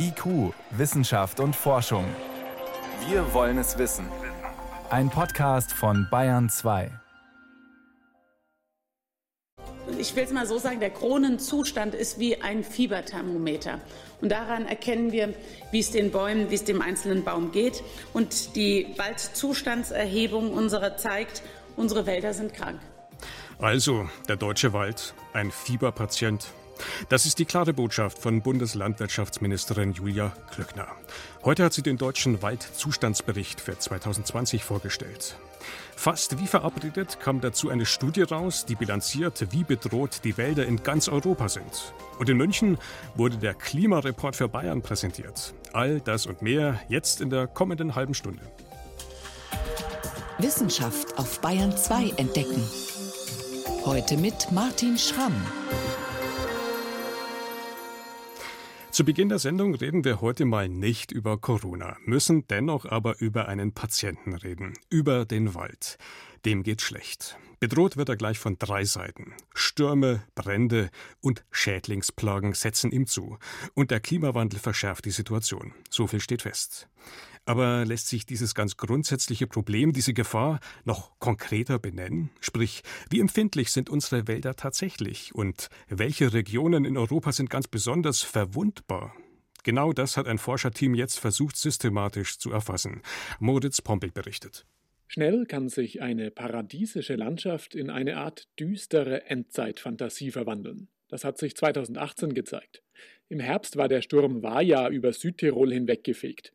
IQ, Wissenschaft und Forschung. Wir wollen es wissen. Ein Podcast von Bayern 2. Ich will es mal so sagen, der Kronenzustand ist wie ein Fieberthermometer. Und daran erkennen wir, wie es den Bäumen, wie es dem einzelnen Baum geht. Und die Waldzustandserhebung unserer zeigt, unsere Wälder sind krank. Also, der deutsche Wald, ein Fieberpatient. Das ist die klare Botschaft von Bundeslandwirtschaftsministerin Julia Klöckner. Heute hat sie den deutschen Waldzustandsbericht für 2020 vorgestellt. Fast wie verabredet kam dazu eine Studie raus, die bilanziert, wie bedroht die Wälder in ganz Europa sind. Und in München wurde der Klimareport für Bayern präsentiert. All das und mehr jetzt in der kommenden halben Stunde. Wissenschaft auf Bayern 2 entdecken. Heute mit Martin Schramm. Zu Beginn der Sendung reden wir heute mal nicht über Corona, müssen dennoch aber über einen Patienten reden, über den Wald. Dem geht schlecht. Bedroht wird er gleich von drei Seiten. Stürme, Brände und Schädlingsplagen setzen ihm zu. Und der Klimawandel verschärft die Situation. So viel steht fest. Aber lässt sich dieses ganz grundsätzliche Problem, diese Gefahr, noch konkreter benennen? Sprich, wie empfindlich sind unsere Wälder tatsächlich und welche Regionen in Europa sind ganz besonders verwundbar? Genau das hat ein Forscherteam jetzt versucht systematisch zu erfassen. Moritz Pompel berichtet. Schnell kann sich eine paradiesische Landschaft in eine Art düstere Endzeitfantasie verwandeln. Das hat sich 2018 gezeigt. Im Herbst war der Sturm Vaja über Südtirol hinweggefegt.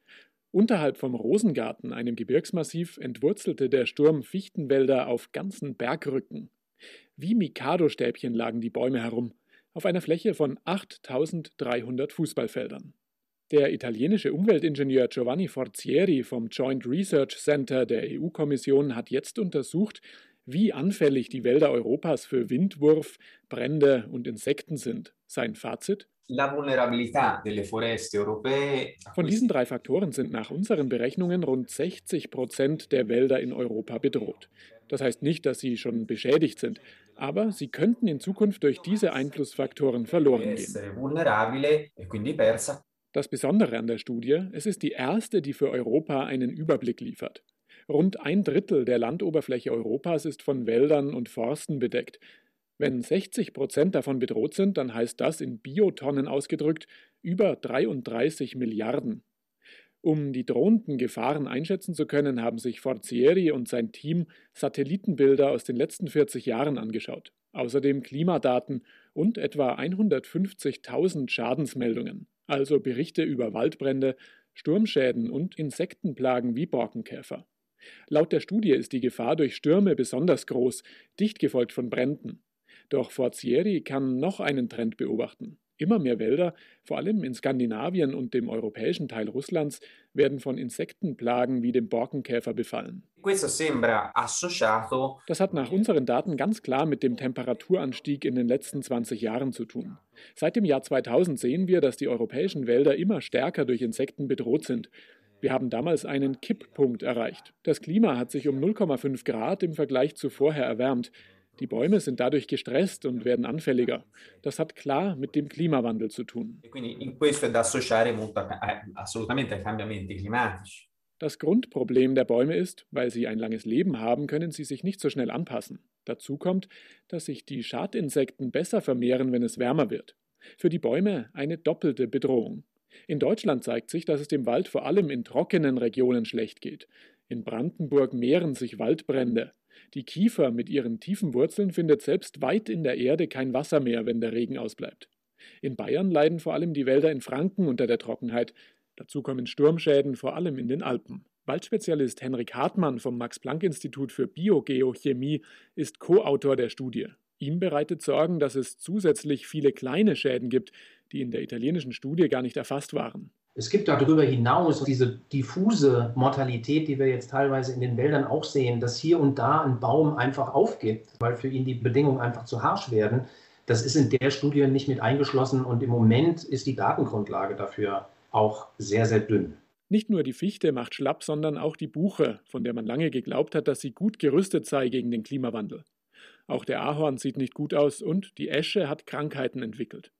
Unterhalb vom Rosengarten, einem Gebirgsmassiv, entwurzelte der Sturm Fichtenwälder auf ganzen Bergrücken. Wie Mikado-Stäbchen lagen die Bäume herum, auf einer Fläche von 8300 Fußballfeldern. Der italienische Umweltingenieur Giovanni Forzieri vom Joint Research Center der EU-Kommission hat jetzt untersucht, wie anfällig die Wälder Europas für Windwurf, Brände und Insekten sind. Sein Fazit? Von diesen drei Faktoren sind nach unseren Berechnungen rund 60 Prozent der Wälder in Europa bedroht. Das heißt nicht, dass sie schon beschädigt sind, aber sie könnten in Zukunft durch diese Einflussfaktoren verloren gehen. E das Besondere an der Studie, es ist die erste, die für Europa einen Überblick liefert. Rund ein Drittel der Landoberfläche Europas ist von Wäldern und Forsten bedeckt. Wenn 60 Prozent davon bedroht sind, dann heißt das in Biotonnen ausgedrückt über 33 Milliarden. Um die drohenden Gefahren einschätzen zu können, haben sich Forzieri und sein Team Satellitenbilder aus den letzten 40 Jahren angeschaut. Außerdem Klimadaten und etwa 150.000 Schadensmeldungen, also Berichte über Waldbrände, Sturmschäden und Insektenplagen wie Borkenkäfer. Laut der Studie ist die Gefahr durch Stürme besonders groß, dicht gefolgt von Bränden. Doch Forzieri kann noch einen Trend beobachten. Immer mehr Wälder, vor allem in Skandinavien und dem europäischen Teil Russlands, werden von Insektenplagen wie dem Borkenkäfer befallen. Das hat nach unseren Daten ganz klar mit dem Temperaturanstieg in den letzten 20 Jahren zu tun. Seit dem Jahr 2000 sehen wir, dass die europäischen Wälder immer stärker durch Insekten bedroht sind. Wir haben damals einen Kipppunkt erreicht. Das Klima hat sich um 0,5 Grad im Vergleich zu vorher erwärmt. Die Bäume sind dadurch gestresst und werden anfälliger. Das hat klar mit dem Klimawandel zu tun. E das Grundproblem der Bäume ist, weil sie ein langes Leben haben, können sie sich nicht so schnell anpassen. Dazu kommt, dass sich die Schadinsekten besser vermehren, wenn es wärmer wird. Für die Bäume eine doppelte Bedrohung. In Deutschland zeigt sich, dass es dem Wald vor allem in trockenen Regionen schlecht geht. In Brandenburg mehren sich Waldbrände. Die Kiefer mit ihren tiefen Wurzeln findet selbst weit in der Erde kein Wasser mehr, wenn der Regen ausbleibt. In Bayern leiden vor allem die Wälder in Franken unter der Trockenheit. Dazu kommen Sturmschäden vor allem in den Alpen. Waldspezialist Henrik Hartmann vom Max-Planck-Institut für Biogeochemie ist Co-Autor der Studie. Ihm bereitet Sorgen, dass es zusätzlich viele kleine Schäden gibt, die in der italienischen Studie gar nicht erfasst waren. Es gibt darüber hinaus diese diffuse Mortalität, die wir jetzt teilweise in den Wäldern auch sehen, dass hier und da ein Baum einfach aufgibt, weil für ihn die Bedingungen einfach zu harsch werden. Das ist in der Studie nicht mit eingeschlossen und im Moment ist die Datengrundlage dafür auch sehr, sehr dünn. Nicht nur die Fichte macht schlapp, sondern auch die Buche, von der man lange geglaubt hat, dass sie gut gerüstet sei gegen den Klimawandel. Auch der Ahorn sieht nicht gut aus und die Esche hat Krankheiten entwickelt.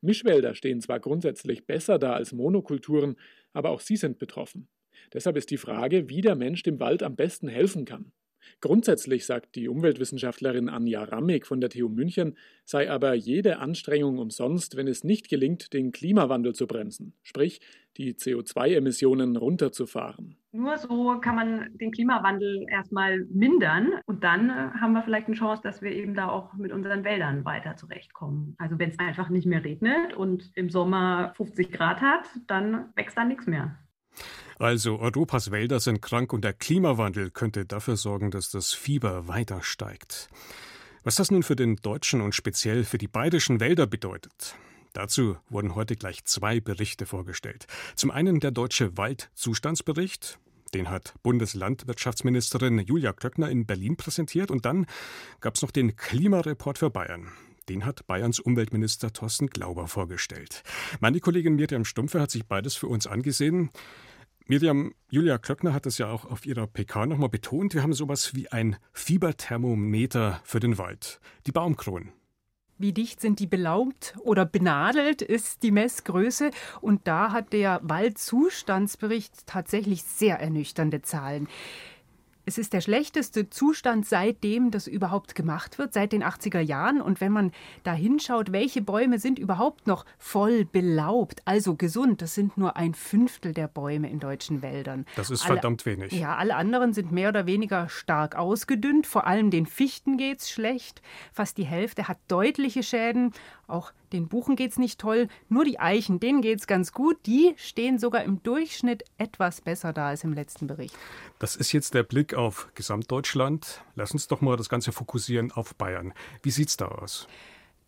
Mischwälder stehen zwar grundsätzlich besser da als Monokulturen, aber auch sie sind betroffen. Deshalb ist die Frage, wie der Mensch dem Wald am besten helfen kann. Grundsätzlich sagt die Umweltwissenschaftlerin Anja Rammig von der TU München, sei aber jede Anstrengung umsonst, wenn es nicht gelingt, den Klimawandel zu bremsen, sprich die CO2-Emissionen runterzufahren. Nur so kann man den Klimawandel erstmal mindern und dann äh, haben wir vielleicht eine Chance, dass wir eben da auch mit unseren Wäldern weiter zurechtkommen. Also wenn es einfach nicht mehr regnet und im Sommer 50 Grad hat, dann wächst da nichts mehr. Also Europas Wälder sind krank und der Klimawandel könnte dafür sorgen, dass das Fieber weiter steigt. Was das nun für den deutschen und speziell für die bayerischen Wälder bedeutet, dazu wurden heute gleich zwei Berichte vorgestellt. Zum einen der deutsche Waldzustandsbericht, den hat Bundeslandwirtschaftsministerin Julia Klöckner in Berlin präsentiert und dann gab es noch den Klimareport für Bayern. Den hat Bayerns Umweltminister Thorsten Glauber vorgestellt. Meine Kollegin Miriam Stumpfe hat sich beides für uns angesehen. Miriam, Julia Klöckner hat das ja auch auf ihrer PK nochmal betont. Wir haben sowas wie ein Fieberthermometer für den Wald. Die Baumkronen. Wie dicht sind die belaubt oder benadelt, ist die Messgröße. Und da hat der Waldzustandsbericht tatsächlich sehr ernüchternde Zahlen. Es ist der schlechteste Zustand seitdem das überhaupt gemacht wird, seit den 80er Jahren. Und wenn man da hinschaut, welche Bäume sind überhaupt noch voll belaubt, also gesund, das sind nur ein Fünftel der Bäume in deutschen Wäldern. Das ist alle, verdammt wenig. Ja, alle anderen sind mehr oder weniger stark ausgedünnt. Vor allem den Fichten geht es schlecht. Fast die Hälfte hat deutliche Schäden. Auch den Buchen geht es nicht toll. Nur die Eichen, denen geht es ganz gut. Die stehen sogar im Durchschnitt etwas besser da als im letzten Bericht. Das ist jetzt der Blick auf Gesamtdeutschland. Lass uns doch mal das Ganze fokussieren auf Bayern. Wie sieht es da aus?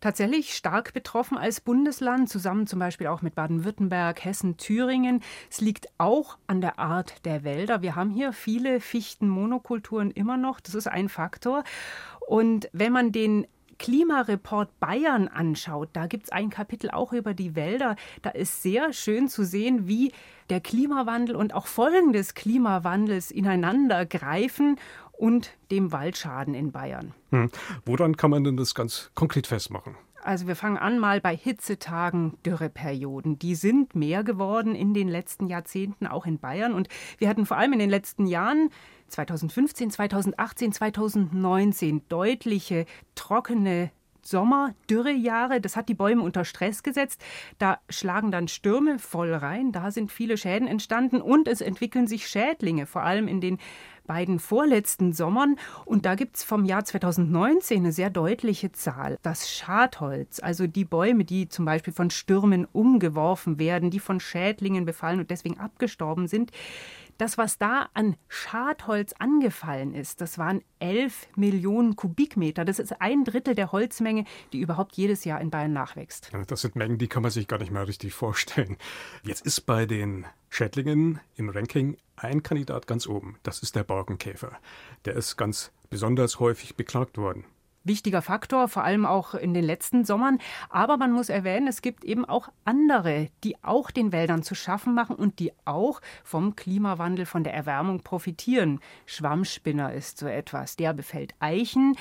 tatsächlich stark betroffen als Bundesland, zusammen zum Beispiel auch mit Baden-Württemberg, Hessen, Thüringen. Es liegt auch an der Art der Wälder. Wir haben hier viele Fichtenmonokulturen immer noch. Das ist ein Faktor. Und wenn man den Klimareport Bayern anschaut, da gibt es ein Kapitel auch über die Wälder. Da ist sehr schön zu sehen, wie der Klimawandel und auch Folgen des Klimawandels ineinander greifen und dem Waldschaden in Bayern. Hm. Woran kann man denn das ganz konkret festmachen? Also wir fangen an mal bei Hitzetagen, Dürreperioden. Die sind mehr geworden in den letzten Jahrzehnten, auch in Bayern. Und wir hatten vor allem in den letzten Jahren 2015, 2018, 2019 deutliche trockene Sommer, Dürrejahre, das hat die Bäume unter Stress gesetzt. Da schlagen dann Stürme voll rein, da sind viele Schäden entstanden und es entwickeln sich Schädlinge, vor allem in den beiden vorletzten Sommern. Und da gibt es vom Jahr 2019 eine sehr deutliche Zahl. Das Schadholz, also die Bäume, die zum Beispiel von Stürmen umgeworfen werden, die von Schädlingen befallen und deswegen abgestorben sind, das, was da an Schadholz angefallen ist, das waren 11 Millionen Kubikmeter. Das ist ein Drittel der Holzmenge, die überhaupt jedes Jahr in Bayern nachwächst. Das sind Mengen, die kann man sich gar nicht mehr richtig vorstellen. Jetzt ist bei den Schädlingen im Ranking ein Kandidat ganz oben. Das ist der Borkenkäfer. Der ist ganz besonders häufig beklagt worden wichtiger Faktor, vor allem auch in den letzten Sommern. Aber man muss erwähnen, es gibt eben auch andere, die auch den Wäldern zu schaffen machen und die auch vom Klimawandel, von der Erwärmung profitieren. Schwammspinner ist so etwas. Der befällt Eichen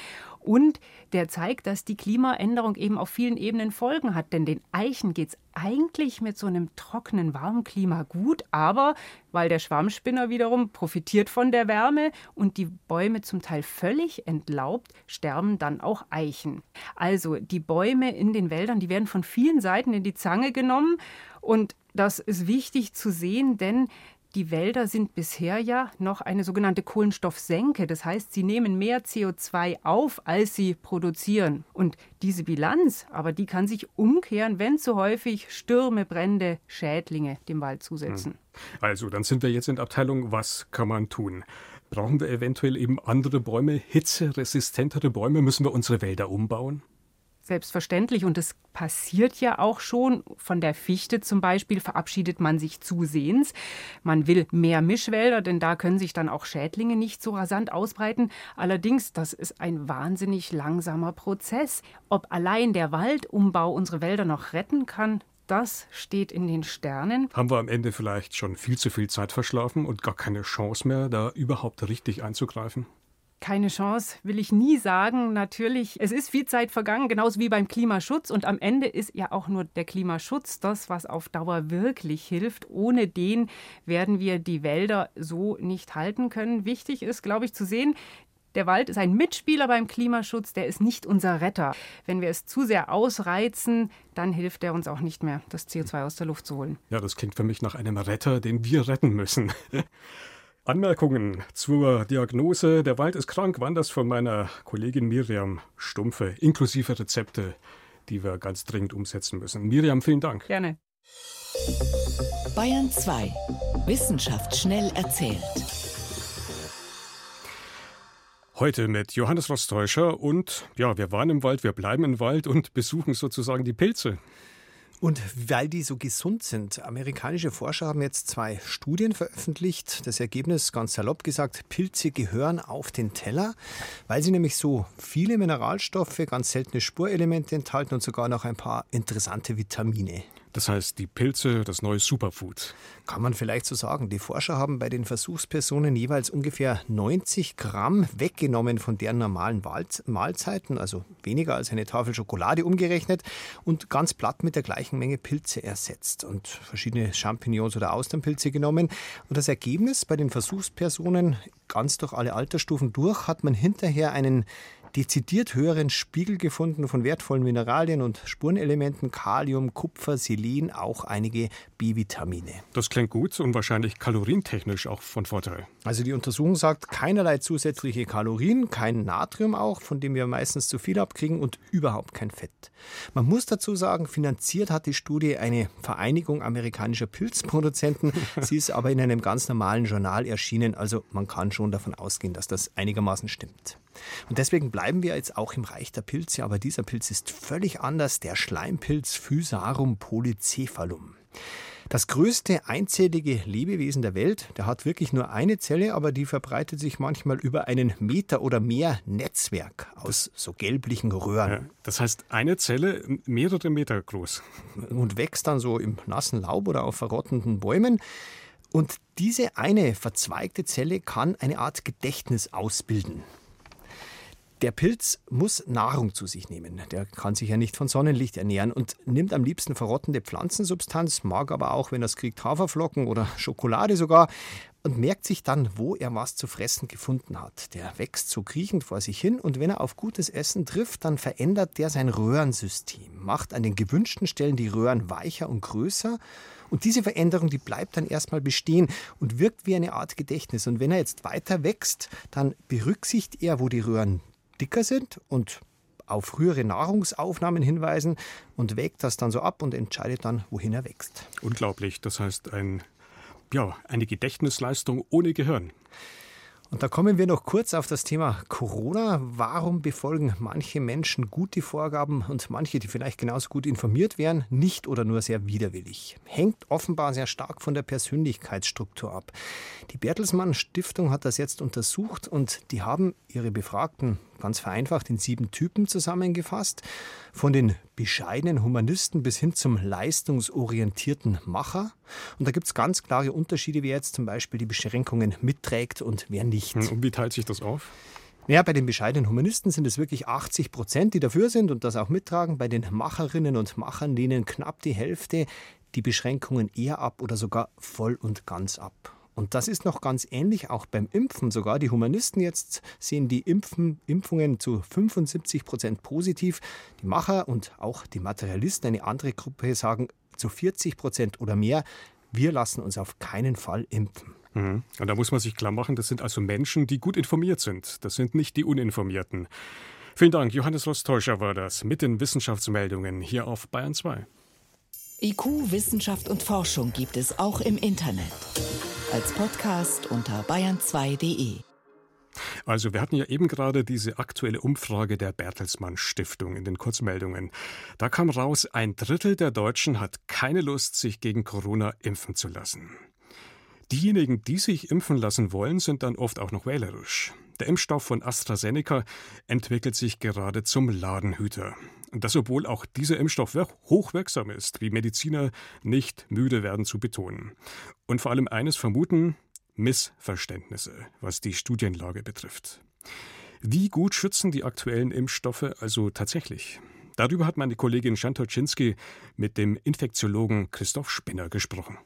und der zeigt, dass die Klimaänderung eben auf vielen Ebenen Folgen hat. Denn den Eichen geht es eigentlich mit so einem trockenen, warmen Klima gut, aber weil der Schwammspinner wiederum profitiert von der Wärme und die Bäume zum Teil völlig entlaubt, sterben dann auch Eichen. Also die Bäume in den Wäldern, die werden von vielen Seiten in die Zange genommen und das ist wichtig zu sehen, denn die Wälder sind bisher ja noch eine sogenannte Kohlenstoffsenke. Das heißt, sie nehmen mehr CO2 auf, als sie produzieren. Und diese Bilanz, aber die kann sich umkehren, wenn zu häufig Stürme, Brände, Schädlinge dem Wald zusetzen. Hm. Also, dann sind wir jetzt in der Abteilung, was kann man tun? Brauchen wir eventuell eben andere Bäume, hitzeresistentere Bäume? Müssen wir unsere Wälder umbauen? Selbstverständlich und es passiert ja auch schon. Von der Fichte zum Beispiel verabschiedet man sich zusehends. Man will mehr Mischwälder, denn da können sich dann auch Schädlinge nicht so rasant ausbreiten. Allerdings, das ist ein wahnsinnig langsamer Prozess. Ob allein der Waldumbau unsere Wälder noch retten kann, das steht in den Sternen. Haben wir am Ende vielleicht schon viel zu viel Zeit verschlafen und gar keine Chance mehr, da überhaupt richtig einzugreifen? Keine Chance, will ich nie sagen. Natürlich, es ist viel Zeit vergangen, genauso wie beim Klimaschutz. Und am Ende ist ja auch nur der Klimaschutz das, was auf Dauer wirklich hilft. Ohne den werden wir die Wälder so nicht halten können. Wichtig ist, glaube ich, zu sehen, der Wald ist ein Mitspieler beim Klimaschutz, der ist nicht unser Retter. Wenn wir es zu sehr ausreizen, dann hilft er uns auch nicht mehr, das CO2 aus der Luft zu holen. Ja, das klingt für mich nach einem Retter, den wir retten müssen. Anmerkungen zur Diagnose, der Wald ist krank, waren das von meiner Kollegin Miriam Stumpfe, inklusive Rezepte, die wir ganz dringend umsetzen müssen. Miriam, vielen Dank. Gerne. Bayern 2. Wissenschaft schnell erzählt. Heute mit Johannes Rostäuscher und ja, wir waren im Wald, wir bleiben im Wald und besuchen sozusagen die Pilze. Und weil die so gesund sind, amerikanische Forscher haben jetzt zwei Studien veröffentlicht. Das Ergebnis, ganz salopp gesagt, Pilze gehören auf den Teller, weil sie nämlich so viele Mineralstoffe, ganz seltene Spurelemente enthalten und sogar noch ein paar interessante Vitamine. Das heißt, die Pilze, das neue Superfood. Kann man vielleicht so sagen. Die Forscher haben bei den Versuchspersonen jeweils ungefähr 90 Gramm weggenommen von deren normalen Mahlzeiten, also weniger als eine Tafel Schokolade umgerechnet und ganz platt mit der gleichen Menge Pilze ersetzt und verschiedene Champignons oder Austernpilze genommen. Und das Ergebnis bei den Versuchspersonen ganz durch alle Altersstufen durch hat man hinterher einen dezidiert höheren Spiegel gefunden von wertvollen Mineralien und Spurenelementen, Kalium, Kupfer, Selen, auch einige B-Vitamine. Das klingt gut und wahrscheinlich kalorientechnisch auch von Vorteil. Also die Untersuchung sagt keinerlei zusätzliche Kalorien, kein Natrium auch, von dem wir meistens zu viel abkriegen und überhaupt kein Fett. Man muss dazu sagen, finanziert hat die Studie eine Vereinigung amerikanischer Pilzproduzenten. Sie ist aber in einem ganz normalen Journal erschienen, also man kann schon davon ausgehen, dass das einigermaßen stimmt. Und deswegen bleiben wir jetzt auch im Reich der Pilze, aber dieser Pilz ist völlig anders, der Schleimpilz Physarum polycephalum. Das größte einzellige Lebewesen der Welt, der hat wirklich nur eine Zelle, aber die verbreitet sich manchmal über einen Meter oder mehr Netzwerk aus so gelblichen Röhren. Ja, das heißt, eine Zelle mehrere Meter groß. Und wächst dann so im nassen Laub oder auf verrottenden Bäumen. Und diese eine verzweigte Zelle kann eine Art Gedächtnis ausbilden. Der Pilz muss Nahrung zu sich nehmen. Der kann sich ja nicht von Sonnenlicht ernähren und nimmt am liebsten verrottende Pflanzensubstanz, mag aber auch, wenn er es kriegt, Haferflocken oder Schokolade sogar und merkt sich dann, wo er was zu fressen gefunden hat. Der wächst so kriechend vor sich hin und wenn er auf gutes Essen trifft, dann verändert der sein Röhrensystem, macht an den gewünschten Stellen die Röhren weicher und größer und diese Veränderung, die bleibt dann erstmal bestehen und wirkt wie eine Art Gedächtnis. Und wenn er jetzt weiter wächst, dann berücksichtigt er, wo die Röhren dicker sind und auf frühere Nahrungsaufnahmen hinweisen und wägt das dann so ab und entscheidet dann, wohin er wächst. Unglaublich. Das heißt, ein, ja, eine Gedächtnisleistung ohne Gehirn. Und da kommen wir noch kurz auf das Thema Corona. Warum befolgen manche Menschen gut die Vorgaben und manche, die vielleicht genauso gut informiert wären, nicht oder nur sehr widerwillig? Hängt offenbar sehr stark von der Persönlichkeitsstruktur ab. Die Bertelsmann Stiftung hat das jetzt untersucht und die haben ihre Befragten ganz vereinfacht in sieben Typen zusammengefasst. Von den bescheidenen Humanisten bis hin zum leistungsorientierten Macher. Und da gibt es ganz klare Unterschiede, wer jetzt zum Beispiel die Beschränkungen mitträgt und wer nicht. Und wie teilt sich das auf? Ja, bei den bescheidenen Humanisten sind es wirklich 80 Prozent, die dafür sind und das auch mittragen. Bei den Macherinnen und Machern lehnen knapp die Hälfte die Beschränkungen eher ab oder sogar voll und ganz ab. Und das ist noch ganz ähnlich auch beim Impfen sogar. Die Humanisten jetzt sehen die Impfen, Impfungen zu 75 Prozent positiv. Die Macher und auch die Materialisten, eine andere Gruppe, sagen zu 40 Prozent oder mehr, wir lassen uns auf keinen Fall impfen. Mhm. Und da muss man sich klar machen, das sind also Menschen, die gut informiert sind. Das sind nicht die Uninformierten. Vielen Dank, Johannes Rostäuscher war das mit den Wissenschaftsmeldungen hier auf Bayern 2. IQ, Wissenschaft und Forschung gibt es auch im Internet als Podcast unter bayern2.de. Also wir hatten ja eben gerade diese aktuelle Umfrage der Bertelsmann Stiftung in den Kurzmeldungen. Da kam raus, ein Drittel der Deutschen hat keine Lust, sich gegen Corona impfen zu lassen. Diejenigen, die sich impfen lassen wollen, sind dann oft auch noch wählerisch. Der Impfstoff von AstraZeneca entwickelt sich gerade zum Ladenhüter. Das, obwohl auch dieser Impfstoff hochwirksam ist, wie Mediziner nicht müde werden zu betonen. Und vor allem eines vermuten, Missverständnisse, was die Studienlage betrifft. Wie gut schützen die aktuellen Impfstoffe also tatsächlich? Darüber hat meine Kollegin Schantoczynski mit dem Infektiologen Christoph Spinner gesprochen.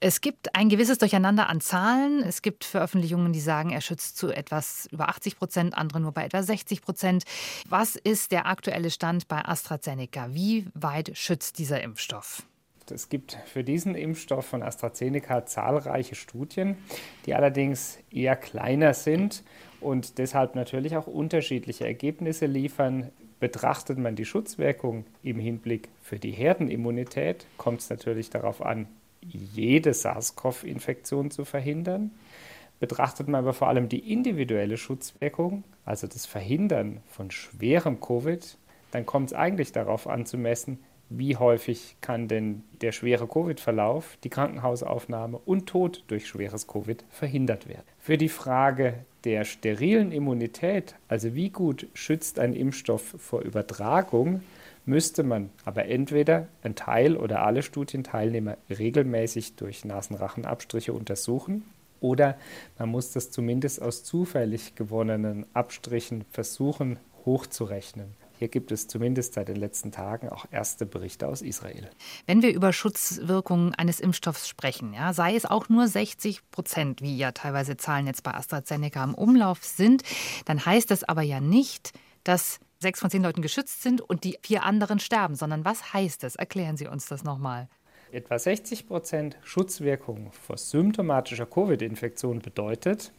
Es gibt ein gewisses Durcheinander an Zahlen. Es gibt Veröffentlichungen, die sagen, er schützt zu etwas über 80 Prozent, andere nur bei etwa 60 Prozent. Was ist der aktuelle Stand bei AstraZeneca? Wie weit schützt dieser Impfstoff? Es gibt für diesen Impfstoff von AstraZeneca zahlreiche Studien, die allerdings eher kleiner sind und deshalb natürlich auch unterschiedliche Ergebnisse liefern. Betrachtet man die Schutzwirkung im Hinblick für die Herdenimmunität, kommt es natürlich darauf an, jede SARS-CoV-Infektion zu verhindern. Betrachtet man aber vor allem die individuelle Schutzwirkung, also das Verhindern von schwerem Covid, dann kommt es eigentlich darauf an zu messen, wie häufig kann denn der schwere Covid-Verlauf, die Krankenhausaufnahme und Tod durch schweres Covid verhindert werden. Für die Frage der sterilen Immunität, also wie gut schützt ein Impfstoff vor Übertragung, müsste man aber entweder ein Teil oder alle Studienteilnehmer regelmäßig durch Nasenrachenabstriche untersuchen oder man muss das zumindest aus zufällig gewonnenen Abstrichen versuchen hochzurechnen. Hier gibt es zumindest seit den letzten Tagen auch erste Berichte aus Israel. Wenn wir über Schutzwirkungen eines Impfstoffs sprechen, ja, sei es auch nur 60 Prozent, wie ja teilweise Zahlen jetzt bei AstraZeneca im Umlauf sind, dann heißt das aber ja nicht, dass sechs von zehn Leuten geschützt sind und die vier anderen sterben, sondern was heißt das? Erklären Sie uns das nochmal. Etwa 60 Prozent Schutzwirkung vor symptomatischer Covid-Infektion bedeutet,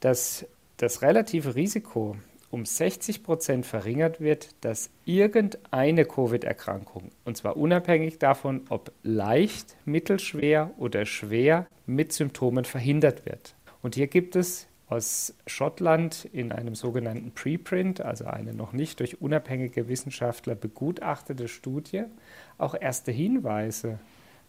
dass das relative Risiko um 60 Prozent verringert wird, dass irgendeine Covid-Erkrankung, und zwar unabhängig davon, ob leicht, mittelschwer oder schwer, mit Symptomen verhindert wird. Und hier gibt es aus Schottland in einem sogenannten Preprint, also eine noch nicht durch unabhängige Wissenschaftler begutachtete Studie, auch erste Hinweise,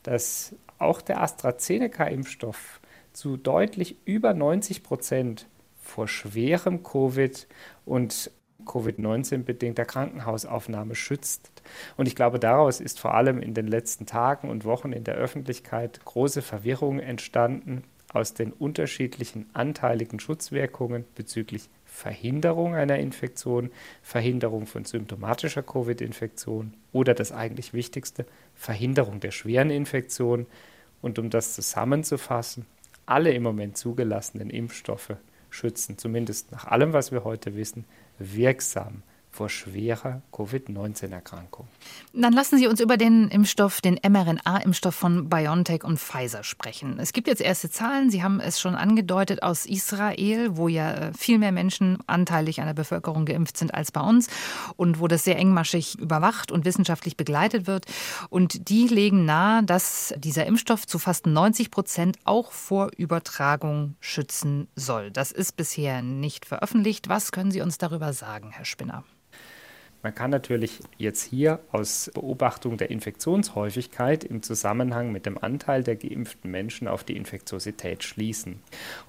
dass auch der AstraZeneca-Impfstoff zu deutlich über 90 Prozent vor schwerem Covid und Covid-19-bedingter Krankenhausaufnahme schützt. Und ich glaube, daraus ist vor allem in den letzten Tagen und Wochen in der Öffentlichkeit große Verwirrung entstanden aus den unterschiedlichen anteiligen Schutzwirkungen bezüglich Verhinderung einer Infektion, Verhinderung von symptomatischer Covid-Infektion oder das eigentlich Wichtigste, Verhinderung der schweren Infektion. Und um das zusammenzufassen, alle im Moment zugelassenen Impfstoffe schützen, zumindest nach allem, was wir heute wissen, wirksam vor schwerer Covid-19-Erkrankung. Dann lassen Sie uns über den Impfstoff, den mRNA-Impfstoff von BioNTech und Pfizer sprechen. Es gibt jetzt erste Zahlen, Sie haben es schon angedeutet, aus Israel, wo ja äh, viel mehr Menschen anteilig an der Bevölkerung geimpft sind als bei uns und wo das sehr engmaschig überwacht und wissenschaftlich begleitet wird. Und die legen nahe, dass dieser Impfstoff zu fast 90 Prozent auch vor Übertragung schützen soll. Das ist bisher nicht veröffentlicht. Was können Sie uns darüber sagen, Herr Spinner? Man kann natürlich jetzt hier aus Beobachtung der Infektionshäufigkeit im Zusammenhang mit dem Anteil der geimpften Menschen auf die Infektiosität schließen.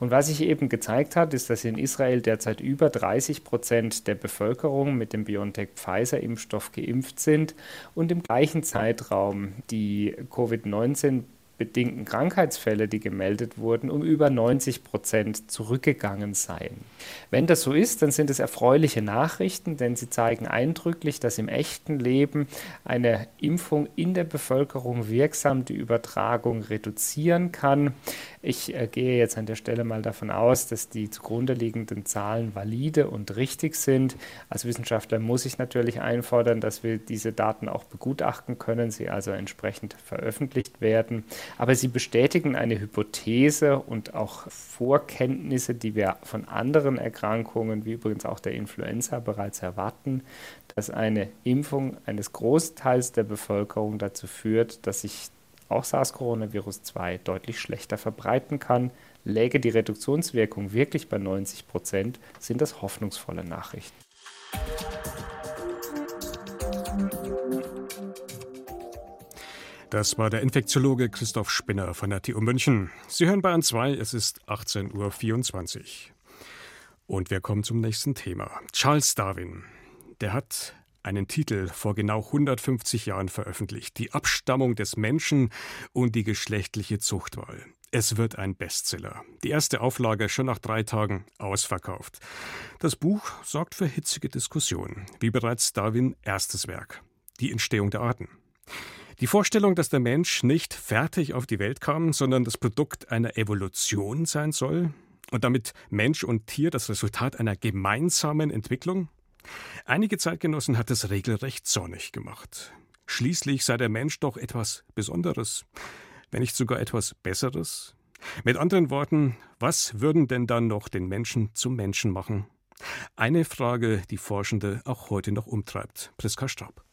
Und was sich eben gezeigt hat, ist, dass in Israel derzeit über 30 Prozent der Bevölkerung mit dem BioNTech-Pfizer-Impfstoff geimpft sind und im gleichen Zeitraum die Covid-19 bedingten Krankheitsfälle, die gemeldet wurden, um über 90 Prozent zurückgegangen seien. Wenn das so ist, dann sind es erfreuliche Nachrichten, denn sie zeigen eindrücklich, dass im echten Leben eine Impfung in der Bevölkerung wirksam die Übertragung reduzieren kann. Ich äh, gehe jetzt an der Stelle mal davon aus, dass die zugrunde liegenden Zahlen valide und richtig sind. Als Wissenschaftler muss ich natürlich einfordern, dass wir diese Daten auch begutachten können, sie also entsprechend veröffentlicht werden. Aber sie bestätigen eine Hypothese und auch Vorkenntnisse, die wir von anderen Erkrankungen, wie übrigens auch der Influenza, bereits erwarten, dass eine Impfung eines Großteils der Bevölkerung dazu führt, dass sich auch SARS-Coronavirus 2 deutlich schlechter verbreiten kann. Läge die Reduktionswirkung wirklich bei 90 Prozent, sind das hoffnungsvolle Nachrichten. Das war der Infektiologe Christoph Spinner von der TU München. Sie hören Bayern 2, es ist 18.24 Uhr. Und wir kommen zum nächsten Thema. Charles Darwin, der hat einen Titel vor genau 150 Jahren veröffentlicht, Die Abstammung des Menschen und die geschlechtliche Zuchtwahl. Es wird ein Bestseller. Die erste Auflage schon nach drei Tagen ausverkauft. Das Buch sorgt für hitzige Diskussionen, wie bereits Darwin erstes Werk. Die Entstehung der Arten. Die Vorstellung, dass der Mensch nicht fertig auf die Welt kam, sondern das Produkt einer Evolution sein soll und damit Mensch und Tier das Resultat einer gemeinsamen Entwicklung? Einige Zeitgenossen hat es regelrecht zornig gemacht. Schließlich sei der Mensch doch etwas Besonderes, wenn nicht sogar etwas Besseres. Mit anderen Worten, was würden denn dann noch den Menschen zum Menschen machen? Eine Frage, die Forschende auch heute noch umtreibt. Priska Straub.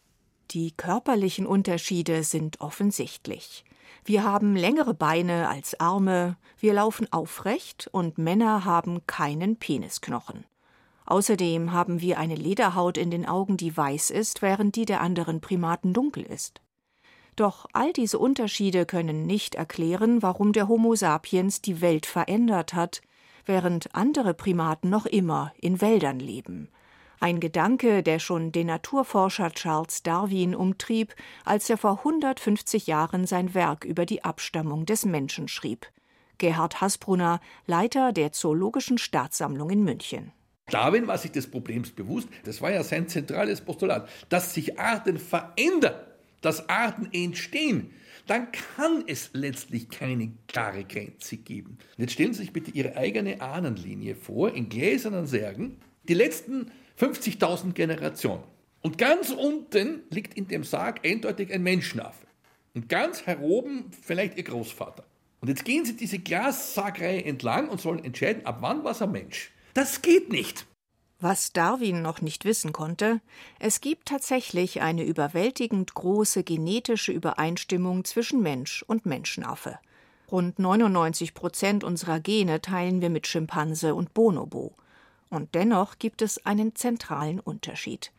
Die körperlichen Unterschiede sind offensichtlich. Wir haben längere Beine als Arme, wir laufen aufrecht und Männer haben keinen Penisknochen. Außerdem haben wir eine Lederhaut in den Augen, die weiß ist, während die der anderen Primaten dunkel ist. Doch all diese Unterschiede können nicht erklären, warum der Homo sapiens die Welt verändert hat, während andere Primaten noch immer in Wäldern leben. Ein Gedanke, der schon den Naturforscher Charles Darwin umtrieb, als er vor 150 Jahren sein Werk über die Abstammung des Menschen schrieb. Gerhard Hasbrunner, Leiter der Zoologischen Staatssammlung in München. Darwin war sich des Problems bewusst. Das war ja sein zentrales Postulat, dass sich Arten verändern, dass Arten entstehen. Dann kann es letztlich keine klare Grenze geben. jetzt stellen Sie sich bitte Ihre eigene Ahnenlinie vor, in gläsernen Särgen. Die letzten 50.000 Generationen. Und ganz unten liegt in dem Sarg eindeutig ein Menschenaffe. Und ganz heroben vielleicht Ihr Großvater. Und jetzt gehen Sie diese Glassargreihe entlang und sollen entscheiden, ab wann war es ein Mensch. Das geht nicht. Was Darwin noch nicht wissen konnte, es gibt tatsächlich eine überwältigend große genetische Übereinstimmung zwischen Mensch und Menschenaffe. Rund 99 Prozent unserer Gene teilen wir mit Schimpanse und Bonobo. Und dennoch gibt es einen zentralen Unterschied.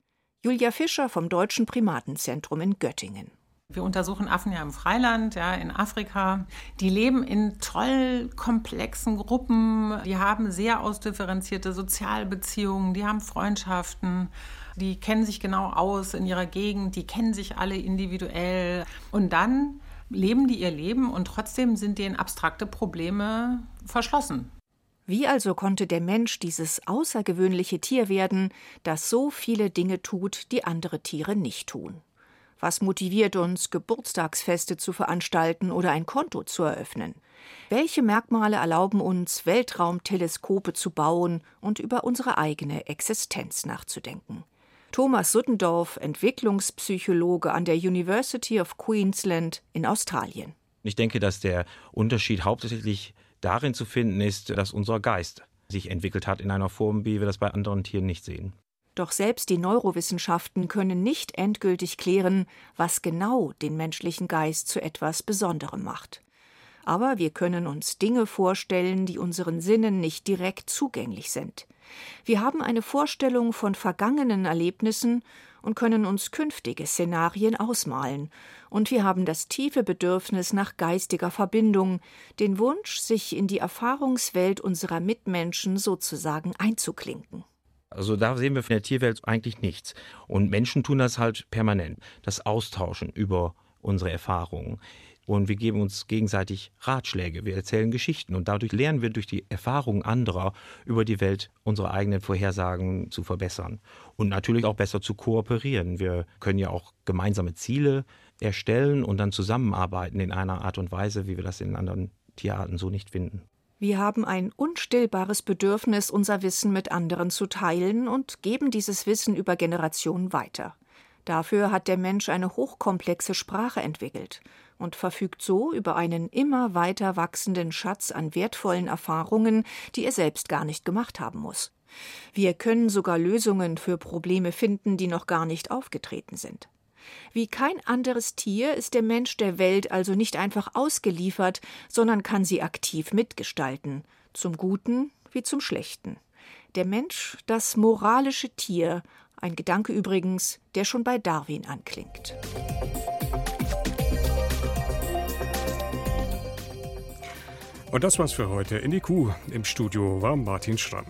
Julia Fischer vom Deutschen Primatenzentrum in Göttingen. Wir untersuchen Affen ja im Freiland, ja, in Afrika. Die leben in toll komplexen Gruppen. Die haben sehr ausdifferenzierte Sozialbeziehungen. Die haben Freundschaften. Die kennen sich genau aus in ihrer Gegend. Die kennen sich alle individuell. Und dann leben die ihr Leben und trotzdem sind denen abstrakte Probleme verschlossen. Wie also konnte der Mensch dieses außergewöhnliche Tier werden, das so viele Dinge tut, die andere Tiere nicht tun? Was motiviert uns, Geburtstagsfeste zu veranstalten oder ein Konto zu eröffnen? Welche Merkmale erlauben uns, Weltraumteleskope zu bauen und über unsere eigene Existenz nachzudenken? Thomas Suttendorf, Entwicklungspsychologe an der University of Queensland in Australien. Ich denke, dass der Unterschied hauptsächlich darin zu finden ist, dass unser Geist sich entwickelt hat in einer Form, wie wir das bei anderen Tieren nicht sehen. Doch selbst die Neurowissenschaften können nicht endgültig klären, was genau den menschlichen Geist zu etwas Besonderem macht. Aber wir können uns Dinge vorstellen, die unseren Sinnen nicht direkt zugänglich sind. Wir haben eine Vorstellung von vergangenen Erlebnissen und können uns künftige Szenarien ausmalen, und wir haben das tiefe Bedürfnis nach geistiger Verbindung, den Wunsch, sich in die Erfahrungswelt unserer Mitmenschen sozusagen einzuklinken. Also da sehen wir von der Tierwelt eigentlich nichts. Und Menschen tun das halt permanent. Das Austauschen über unsere Erfahrungen. Und wir geben uns gegenseitig Ratschläge, wir erzählen Geschichten und dadurch lernen wir durch die Erfahrungen anderer über die Welt unsere eigenen Vorhersagen zu verbessern und natürlich auch besser zu kooperieren. Wir können ja auch gemeinsame Ziele erstellen und dann zusammenarbeiten in einer Art und Weise, wie wir das in anderen Tierarten so nicht finden. Wir haben ein unstillbares Bedürfnis, unser Wissen mit anderen zu teilen und geben dieses Wissen über Generationen weiter. Dafür hat der Mensch eine hochkomplexe Sprache entwickelt und verfügt so über einen immer weiter wachsenden Schatz an wertvollen Erfahrungen, die er selbst gar nicht gemacht haben muss. Wir können sogar Lösungen für Probleme finden, die noch gar nicht aufgetreten sind. Wie kein anderes Tier ist der Mensch der Welt also nicht einfach ausgeliefert, sondern kann sie aktiv mitgestalten, zum Guten wie zum Schlechten. Der Mensch, das moralische Tier, ein Gedanke übrigens, der schon bei Darwin anklingt. Und das war's für heute. In die Kuh im Studio war Martin Schramm.